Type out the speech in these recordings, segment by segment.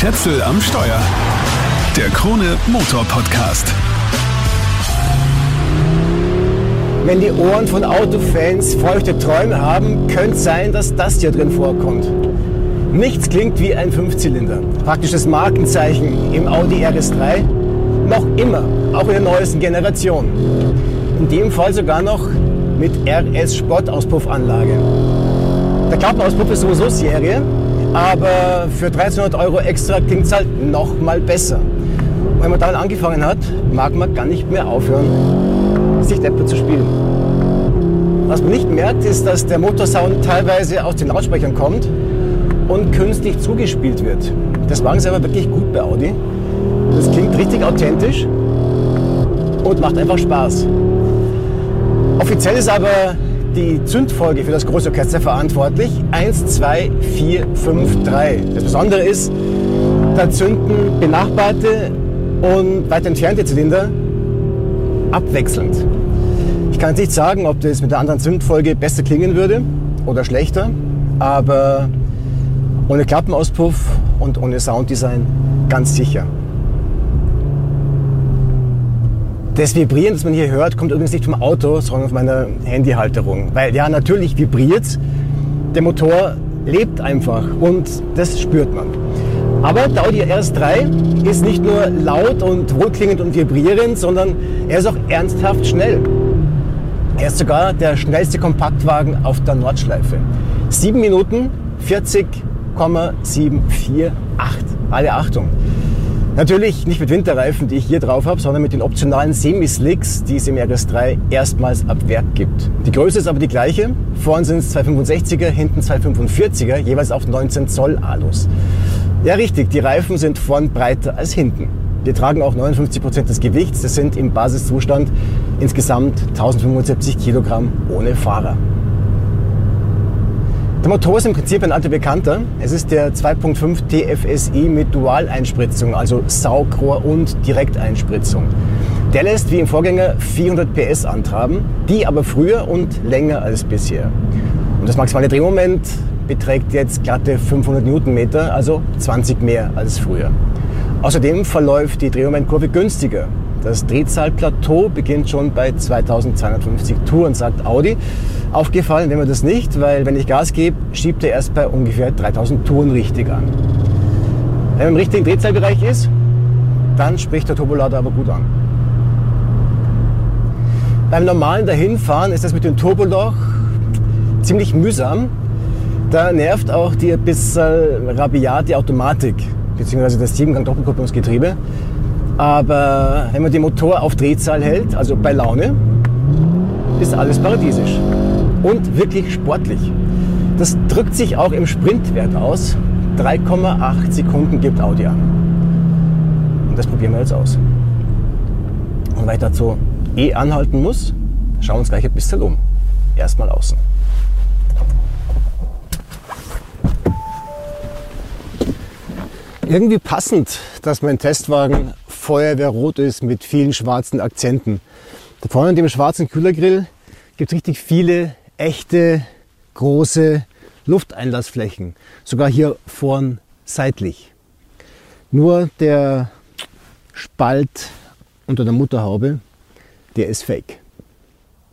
Schätzel am Steuer. Der Krone Motor Podcast. Wenn die Ohren von Autofans feuchte Träume haben, könnte es sein, dass das hier drin vorkommt. Nichts klingt wie ein Fünfzylinder. Praktisches Markenzeichen im Audi RS3. Noch immer, auch in der neuesten Generation. In dem Fall sogar noch mit RS Sportauspuffanlage. Der Klappenauspuff ist sowieso Serie, aber für 1300 Euro extra klingt es halt noch mal besser. Wenn man damit angefangen hat, mag man gar nicht mehr aufhören, sich Deppe zu spielen. Was man nicht merkt, ist, dass der Motorsound teilweise aus den Lautsprechern kommt und künstlich zugespielt wird. Das machen sie aber wirklich gut bei Audi. Das klingt richtig authentisch und macht einfach Spaß. Offiziell ist aber die Zündfolge für das Großorchester verantwortlich. 1, 2, 4, 5, 3. Das Besondere ist, da zünden benachbarte und weit entfernte Zylinder abwechselnd. Ich kann nicht sagen, ob das mit der anderen Zündfolge besser klingen würde oder schlechter, aber ohne Klappenauspuff und ohne Sounddesign ganz sicher. Das Vibrieren, das man hier hört, kommt übrigens nicht vom Auto, sondern von meiner Handyhalterung. Weil ja, natürlich vibriert der Motor lebt einfach und das spürt man. Aber der Audi RS3 ist nicht nur laut und wohlklingend und vibrierend, sondern er ist auch ernsthaft schnell. Er ist sogar der schnellste Kompaktwagen auf der Nordschleife. 7 Minuten 40,748. Alle Achtung. Natürlich nicht mit Winterreifen, die ich hier drauf habe, sondern mit den optionalen Semi-Slicks, die es im RS3 erstmals ab Werk gibt. Die Größe ist aber die gleiche. Vorn sind es 265er, hinten 245er, jeweils auf 19 Zoll Alus. Ja, richtig, die Reifen sind vorn breiter als hinten. Wir tragen auch 59 Prozent des Gewichts. Das sind im Basiszustand insgesamt 1075 Kilogramm ohne Fahrer. Der Motor ist im Prinzip ein alter Bekannter. Es ist der 2.5 TFSI mit Dualeinspritzung, also Saugrohr und Direkteinspritzung. Der lässt wie im Vorgänger 400 PS antraben, die aber früher und länger als bisher. Und das maximale Drehmoment beträgt jetzt glatte 500 Newtonmeter, also 20 mehr als früher. Außerdem verläuft die Drehmomentkurve günstiger. Das Drehzahlplateau beginnt schon bei 2250 Touren, sagt Audi. Aufgefallen wäre mir das nicht, weil wenn ich Gas gebe, schiebt er erst bei ungefähr 3000 Touren richtig an. Wenn man im richtigen Drehzahlbereich ist, dann spricht der Turbolader aber gut an. Beim normalen Dahinfahren ist das mit dem Turboloch ziemlich mühsam. Da nervt auch die ein bisschen rabiate Automatik, beziehungsweise das 7-Gang-Doppelkupplungsgetriebe. Aber wenn man den Motor auf Drehzahl hält, also bei Laune, ist alles paradiesisch. Und wirklich sportlich. Das drückt sich auch im Sprintwert aus. 3,8 Sekunden gibt Audi an. Und das probieren wir jetzt aus. Und weil ich dazu eh anhalten muss, schauen wir uns gleich ein bisschen um. Erstmal außen. Irgendwie passend, dass mein Testwagen Feuerwehrrot ist mit vielen schwarzen Akzenten. Da vorne in dem schwarzen Kühlergrill gibt es richtig viele echte große Lufteinlassflächen. Sogar hier vorn seitlich. Nur der Spalt unter der Mutterhaube, der ist fake.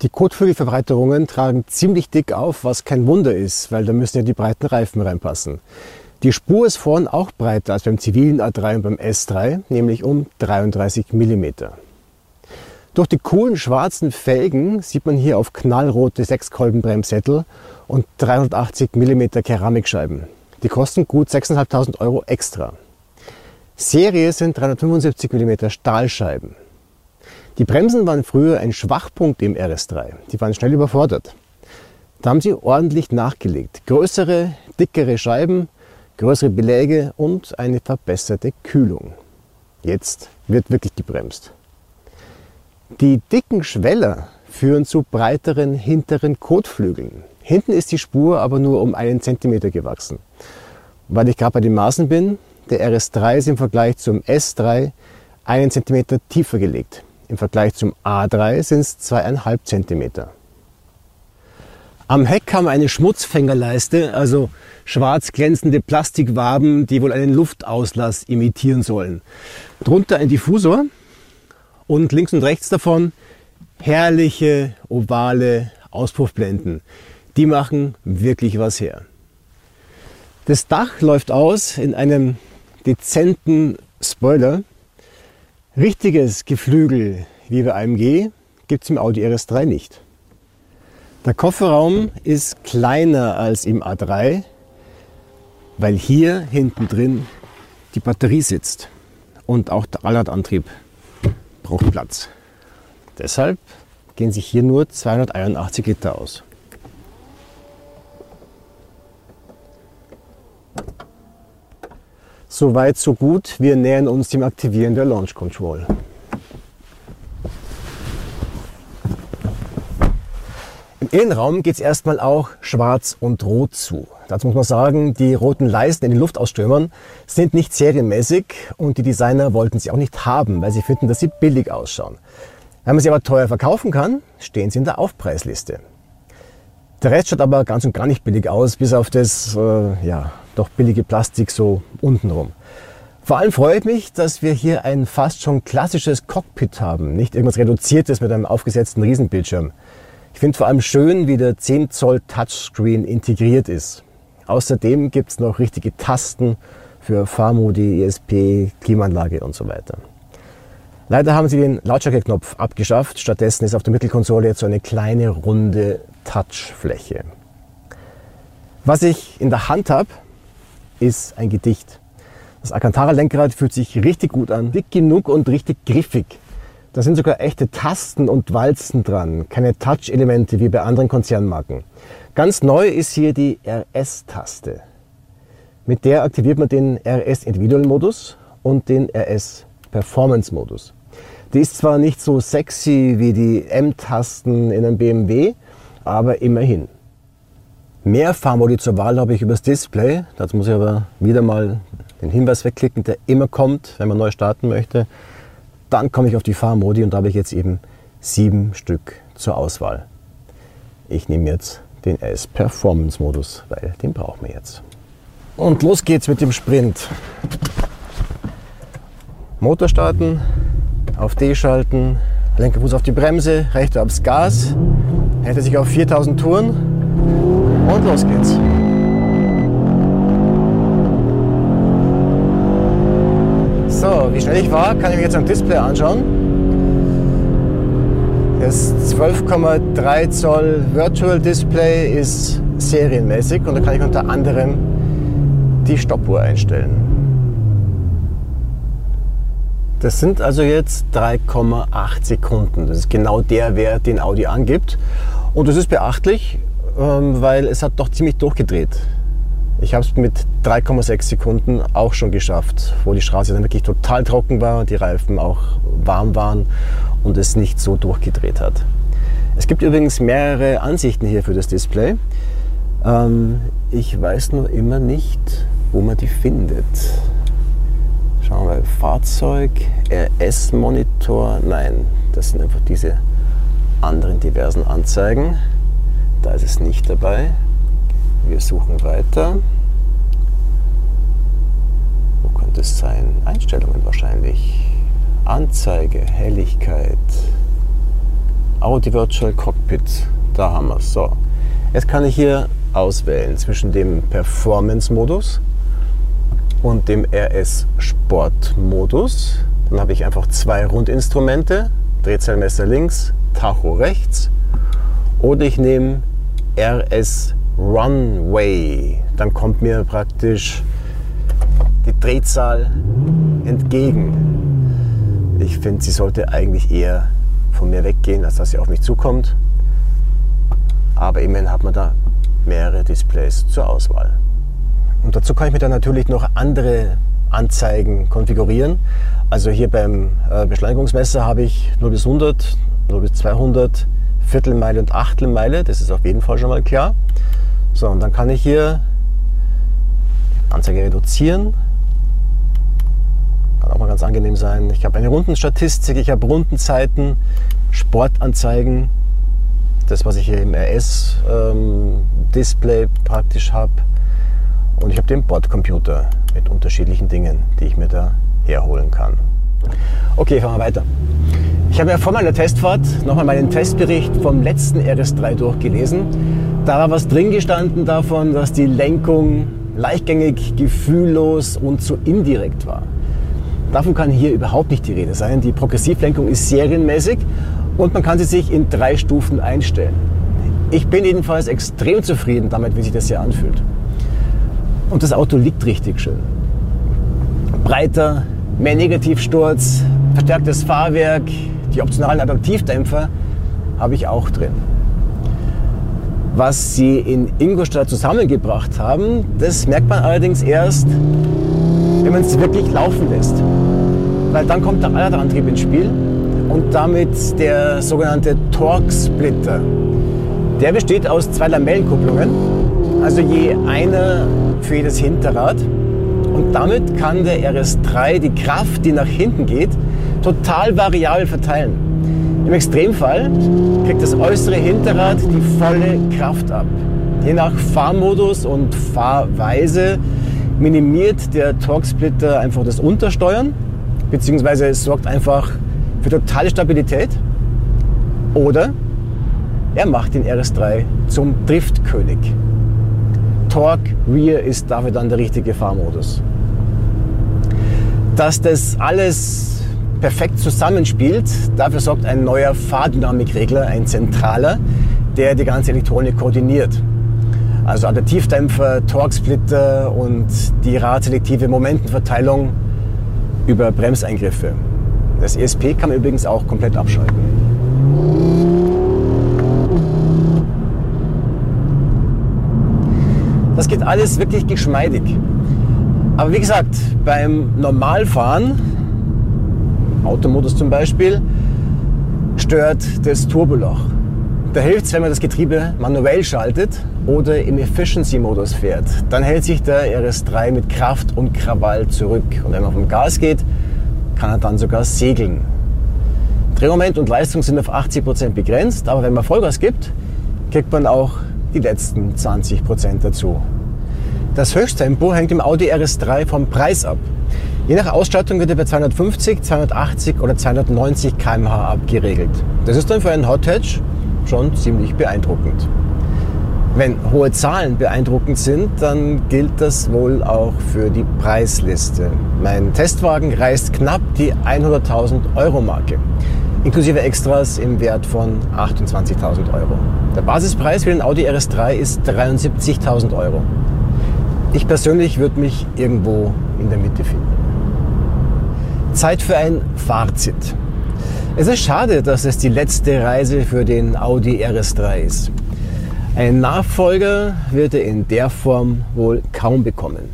Die Kotflügelverbreiterungen tragen ziemlich dick auf, was kein Wunder ist, weil da müssen ja die breiten Reifen reinpassen. Die Spur ist vorn auch breiter als beim zivilen A3 und beim S3, nämlich um 33 mm. Durch die coolen schwarzen Felgen sieht man hier auf knallrote Sechskolbenbremssättel und 380 mm Keramikscheiben. Die kosten gut 6.500 Euro extra. Serie sind 375 mm Stahlscheiben. Die Bremsen waren früher ein Schwachpunkt im RS3. Die waren schnell überfordert. Da haben sie ordentlich nachgelegt. Größere, dickere Scheiben, größere Beläge und eine verbesserte Kühlung. Jetzt wird wirklich gebremst. Die dicken Schweller führen zu breiteren hinteren Kotflügeln. Hinten ist die Spur aber nur um einen Zentimeter gewachsen. Weil ich gerade bei den Maßen bin, der RS3 ist im Vergleich zum S3 einen Zentimeter tiefer gelegt. Im Vergleich zum A3 sind es zweieinhalb Zentimeter. Am Heck wir eine Schmutzfängerleiste, also schwarz glänzende Plastikwaben, die wohl einen Luftauslass imitieren sollen. Drunter ein Diffusor und links und rechts davon herrliche ovale Auspuffblenden. Die machen wirklich was her. Das Dach läuft aus in einem dezenten Spoiler. Richtiges Geflügel wie bei AMG gibt es im Audi RS3 nicht. Der Kofferraum ist kleiner als im A3, weil hier hinten drin die Batterie sitzt und auch der Allradantrieb braucht Platz. Deshalb gehen sich hier nur 281 Liter aus. Soweit, so gut. Wir nähern uns dem Aktivieren der Launch Control. Im Innenraum geht es erstmal auch schwarz und rot zu. Dazu muss man sagen, die roten Leisten in den Luftausströmern sind nicht serienmäßig und die Designer wollten sie auch nicht haben, weil sie finden, dass sie billig ausschauen. Wenn man sie aber teuer verkaufen kann, stehen sie in der Aufpreisliste. Der Rest schaut aber ganz und gar nicht billig aus, bis auf das äh, ja, doch billige Plastik so untenrum. Vor allem freue ich mich, dass wir hier ein fast schon klassisches Cockpit haben, nicht irgendwas Reduziertes mit einem aufgesetzten Riesenbildschirm. Ich finde vor allem schön, wie der 10 Zoll Touchscreen integriert ist. Außerdem gibt es noch richtige Tasten für Fahrmodi, ESP, Klimaanlage und so weiter. Leider haben sie den Lautstärkeknopf abgeschafft. Stattdessen ist auf der Mittelkonsole jetzt so eine kleine runde Touchfläche. Was ich in der Hand habe, ist ein Gedicht. Das Alcantara-Lenkrad fühlt sich richtig gut an, dick genug und richtig griffig. Da sind sogar echte Tasten und Walzen dran, keine Touch-Elemente wie bei anderen Konzernmarken. Ganz neu ist hier die RS-Taste. Mit der aktiviert man den RS Individual Modus und den RS Performance Modus. Die ist zwar nicht so sexy wie die M-Tasten in einem BMW, aber immerhin. Mehr Fahrmodi zur Wahl habe ich übers Display. Dazu muss ich aber wieder mal den Hinweis wegklicken, der immer kommt, wenn man neu starten möchte. Dann komme ich auf die Fahrmodi und da habe ich jetzt eben sieben Stück zur Auswahl. Ich nehme jetzt den S Performance Modus, weil den brauchen wir jetzt. Und los geht's mit dem Sprint. Motor starten, auf D schalten, linker Fuß auf die Bremse, rechter aufs Gas, hält sich auf 4000 Touren und los geht's. Wie schnell ich war, kann ich mir jetzt am Display anschauen. Das 12,3 Zoll Virtual Display ist serienmäßig und da kann ich unter anderem die Stoppuhr einstellen. Das sind also jetzt 3,8 Sekunden. Das ist genau der Wert, den Audi angibt. Und das ist beachtlich, ähm, weil es hat doch ziemlich durchgedreht. Ich habe es mit 3,6 Sekunden auch schon geschafft, wo die Straße dann wirklich total trocken war, die Reifen auch warm waren und es nicht so durchgedreht hat. Es gibt übrigens mehrere Ansichten hier für das Display. Ähm, ich weiß nur immer nicht, wo man die findet. Schauen wir, Fahrzeug, RS-Monitor, nein, das sind einfach diese anderen diversen Anzeigen. Da ist es nicht dabei. Wir suchen weiter. Wo könnte es sein? Einstellungen wahrscheinlich. Anzeige, Helligkeit, Audi Virtual Cockpit. Da haben wir es. So, jetzt kann ich hier auswählen zwischen dem Performance-Modus und dem RS Sport Modus. Dann habe ich einfach zwei Rundinstrumente, Drehzahlmesser links, Tacho rechts. Oder ich nehme RS Runway. Dann kommt mir praktisch die Drehzahl entgegen. Ich finde, sie sollte eigentlich eher von mir weggehen, als dass sie auf mich zukommt. Aber immerhin hat man da mehrere Displays zur Auswahl. Und dazu kann ich mir dann natürlich noch andere Anzeigen konfigurieren. Also hier beim äh, Beschleunigungsmesser habe ich 0 bis 100, 0 bis 200, Viertelmeile und Achtelmeile. Das ist auf jeden Fall schon mal klar. So, und dann kann ich hier Anzeige reduzieren. Kann auch mal ganz angenehm sein. Ich habe eine Rundenstatistik, ich habe Rundenzeiten, Sportanzeigen. das, was ich hier im RS-Display ähm, praktisch habe. Und ich habe den Bordcomputer mit unterschiedlichen Dingen, die ich mir da herholen kann. Okay, fahren wir weiter. Ich habe ja vor meiner Testfahrt nochmal meinen Testbericht vom letzten RS3 durchgelesen. Da war was drin gestanden davon, dass die Lenkung leichtgängig, gefühllos und zu indirekt war. Davon kann hier überhaupt nicht die Rede sein. Die Progressivlenkung ist serienmäßig und man kann sie sich in drei Stufen einstellen. Ich bin jedenfalls extrem zufrieden damit, wie sich das hier anfühlt. Und das Auto liegt richtig schön. Breiter, mehr Negativsturz, verstärktes Fahrwerk, die optionalen Adaptivdämpfer habe ich auch drin. Was sie in Ingolstadt zusammengebracht haben, das merkt man allerdings erst, wenn man es wirklich laufen lässt. Weil dann kommt der Allradantrieb ins Spiel und damit der sogenannte Torque-Splitter. Der besteht aus zwei Lamellenkupplungen, also je eine für jedes Hinterrad. Und damit kann der RS3 die Kraft, die nach hinten geht, total variabel verteilen. Im Extremfall kriegt das äußere Hinterrad die volle Kraft ab. Je nach Fahrmodus und Fahrweise minimiert der Torque-Splitter einfach das Untersteuern, es sorgt einfach für totale Stabilität. Oder er macht den RS3 zum Driftkönig. Torque Rear ist dafür dann der richtige Fahrmodus. Dass das alles perfekt zusammenspielt, dafür sorgt ein neuer Fahrdynamikregler, ein zentraler, der die ganze Elektronik koordiniert. Also Adaptivdämpfer, Torque-Splitter und die radselektive Momentenverteilung über Bremseingriffe. Das ESP kann man übrigens auch komplett abschalten. Das geht alles wirklich geschmeidig. Aber wie gesagt, beim Normalfahren, Automodus zum Beispiel, stört das Turboloch. Da hilft es, wenn man das Getriebe manuell schaltet oder im Efficiency-Modus fährt. Dann hält sich der RS3 mit Kraft und Krawall zurück. Und wenn man vom Gas geht, kann er dann sogar segeln. Drehmoment und Leistung sind auf 80 Prozent begrenzt, aber wenn man Vollgas gibt, kriegt man auch die letzten 20 Prozent dazu. Das Höchsttempo hängt im Audi RS3 vom Preis ab. Je nach Ausstattung wird er bei 250, 280 oder 290 km/h abgeregelt. Das ist dann für einen Hot Hatch schon ziemlich beeindruckend. Wenn hohe Zahlen beeindruckend sind, dann gilt das wohl auch für die Preisliste. Mein Testwagen reißt knapp die 100.000 Euro Marke, inklusive Extras im Wert von 28.000 Euro. Der Basispreis für den Audi RS3 ist 73.000 Euro. Ich persönlich würde mich irgendwo in der Mitte finden. Zeit für ein Fazit. Es ist schade, dass es die letzte Reise für den Audi RS3 ist. Ein Nachfolger wird er in der Form wohl kaum bekommen.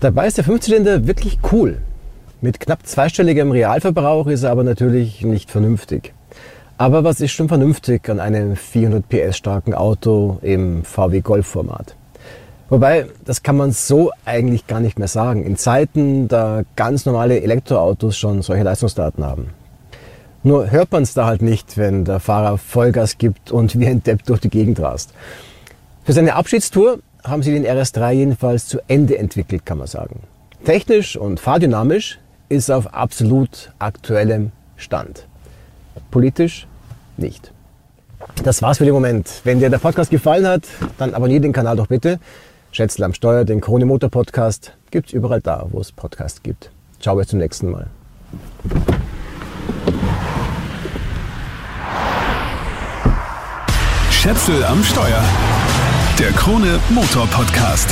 Dabei ist der Fünfzylinder wirklich cool. Mit knapp zweistelligem Realverbrauch ist er aber natürlich nicht vernünftig. Aber was ist schon vernünftig an einem 400 PS starken Auto im VW Golf Format? Wobei, das kann man so eigentlich gar nicht mehr sagen. In Zeiten, da ganz normale Elektroautos schon solche Leistungsdaten haben. Nur hört man es da halt nicht, wenn der Fahrer Vollgas gibt und wie ein Depp durch die Gegend rast. Für seine Abschiedstour haben sie den RS3 jedenfalls zu Ende entwickelt, kann man sagen. Technisch und fahrdynamisch ist auf absolut aktuellem Stand. Politisch nicht. Das war's für den Moment. Wenn dir der Podcast gefallen hat, dann abonniere den Kanal doch bitte. Schätzle am Steuer, den Krone Motor Podcast gibt's überall da, wo es Podcasts gibt. Ciao, bis zum nächsten Mal. Schätzel am Steuer. Der Krone Motor Podcast.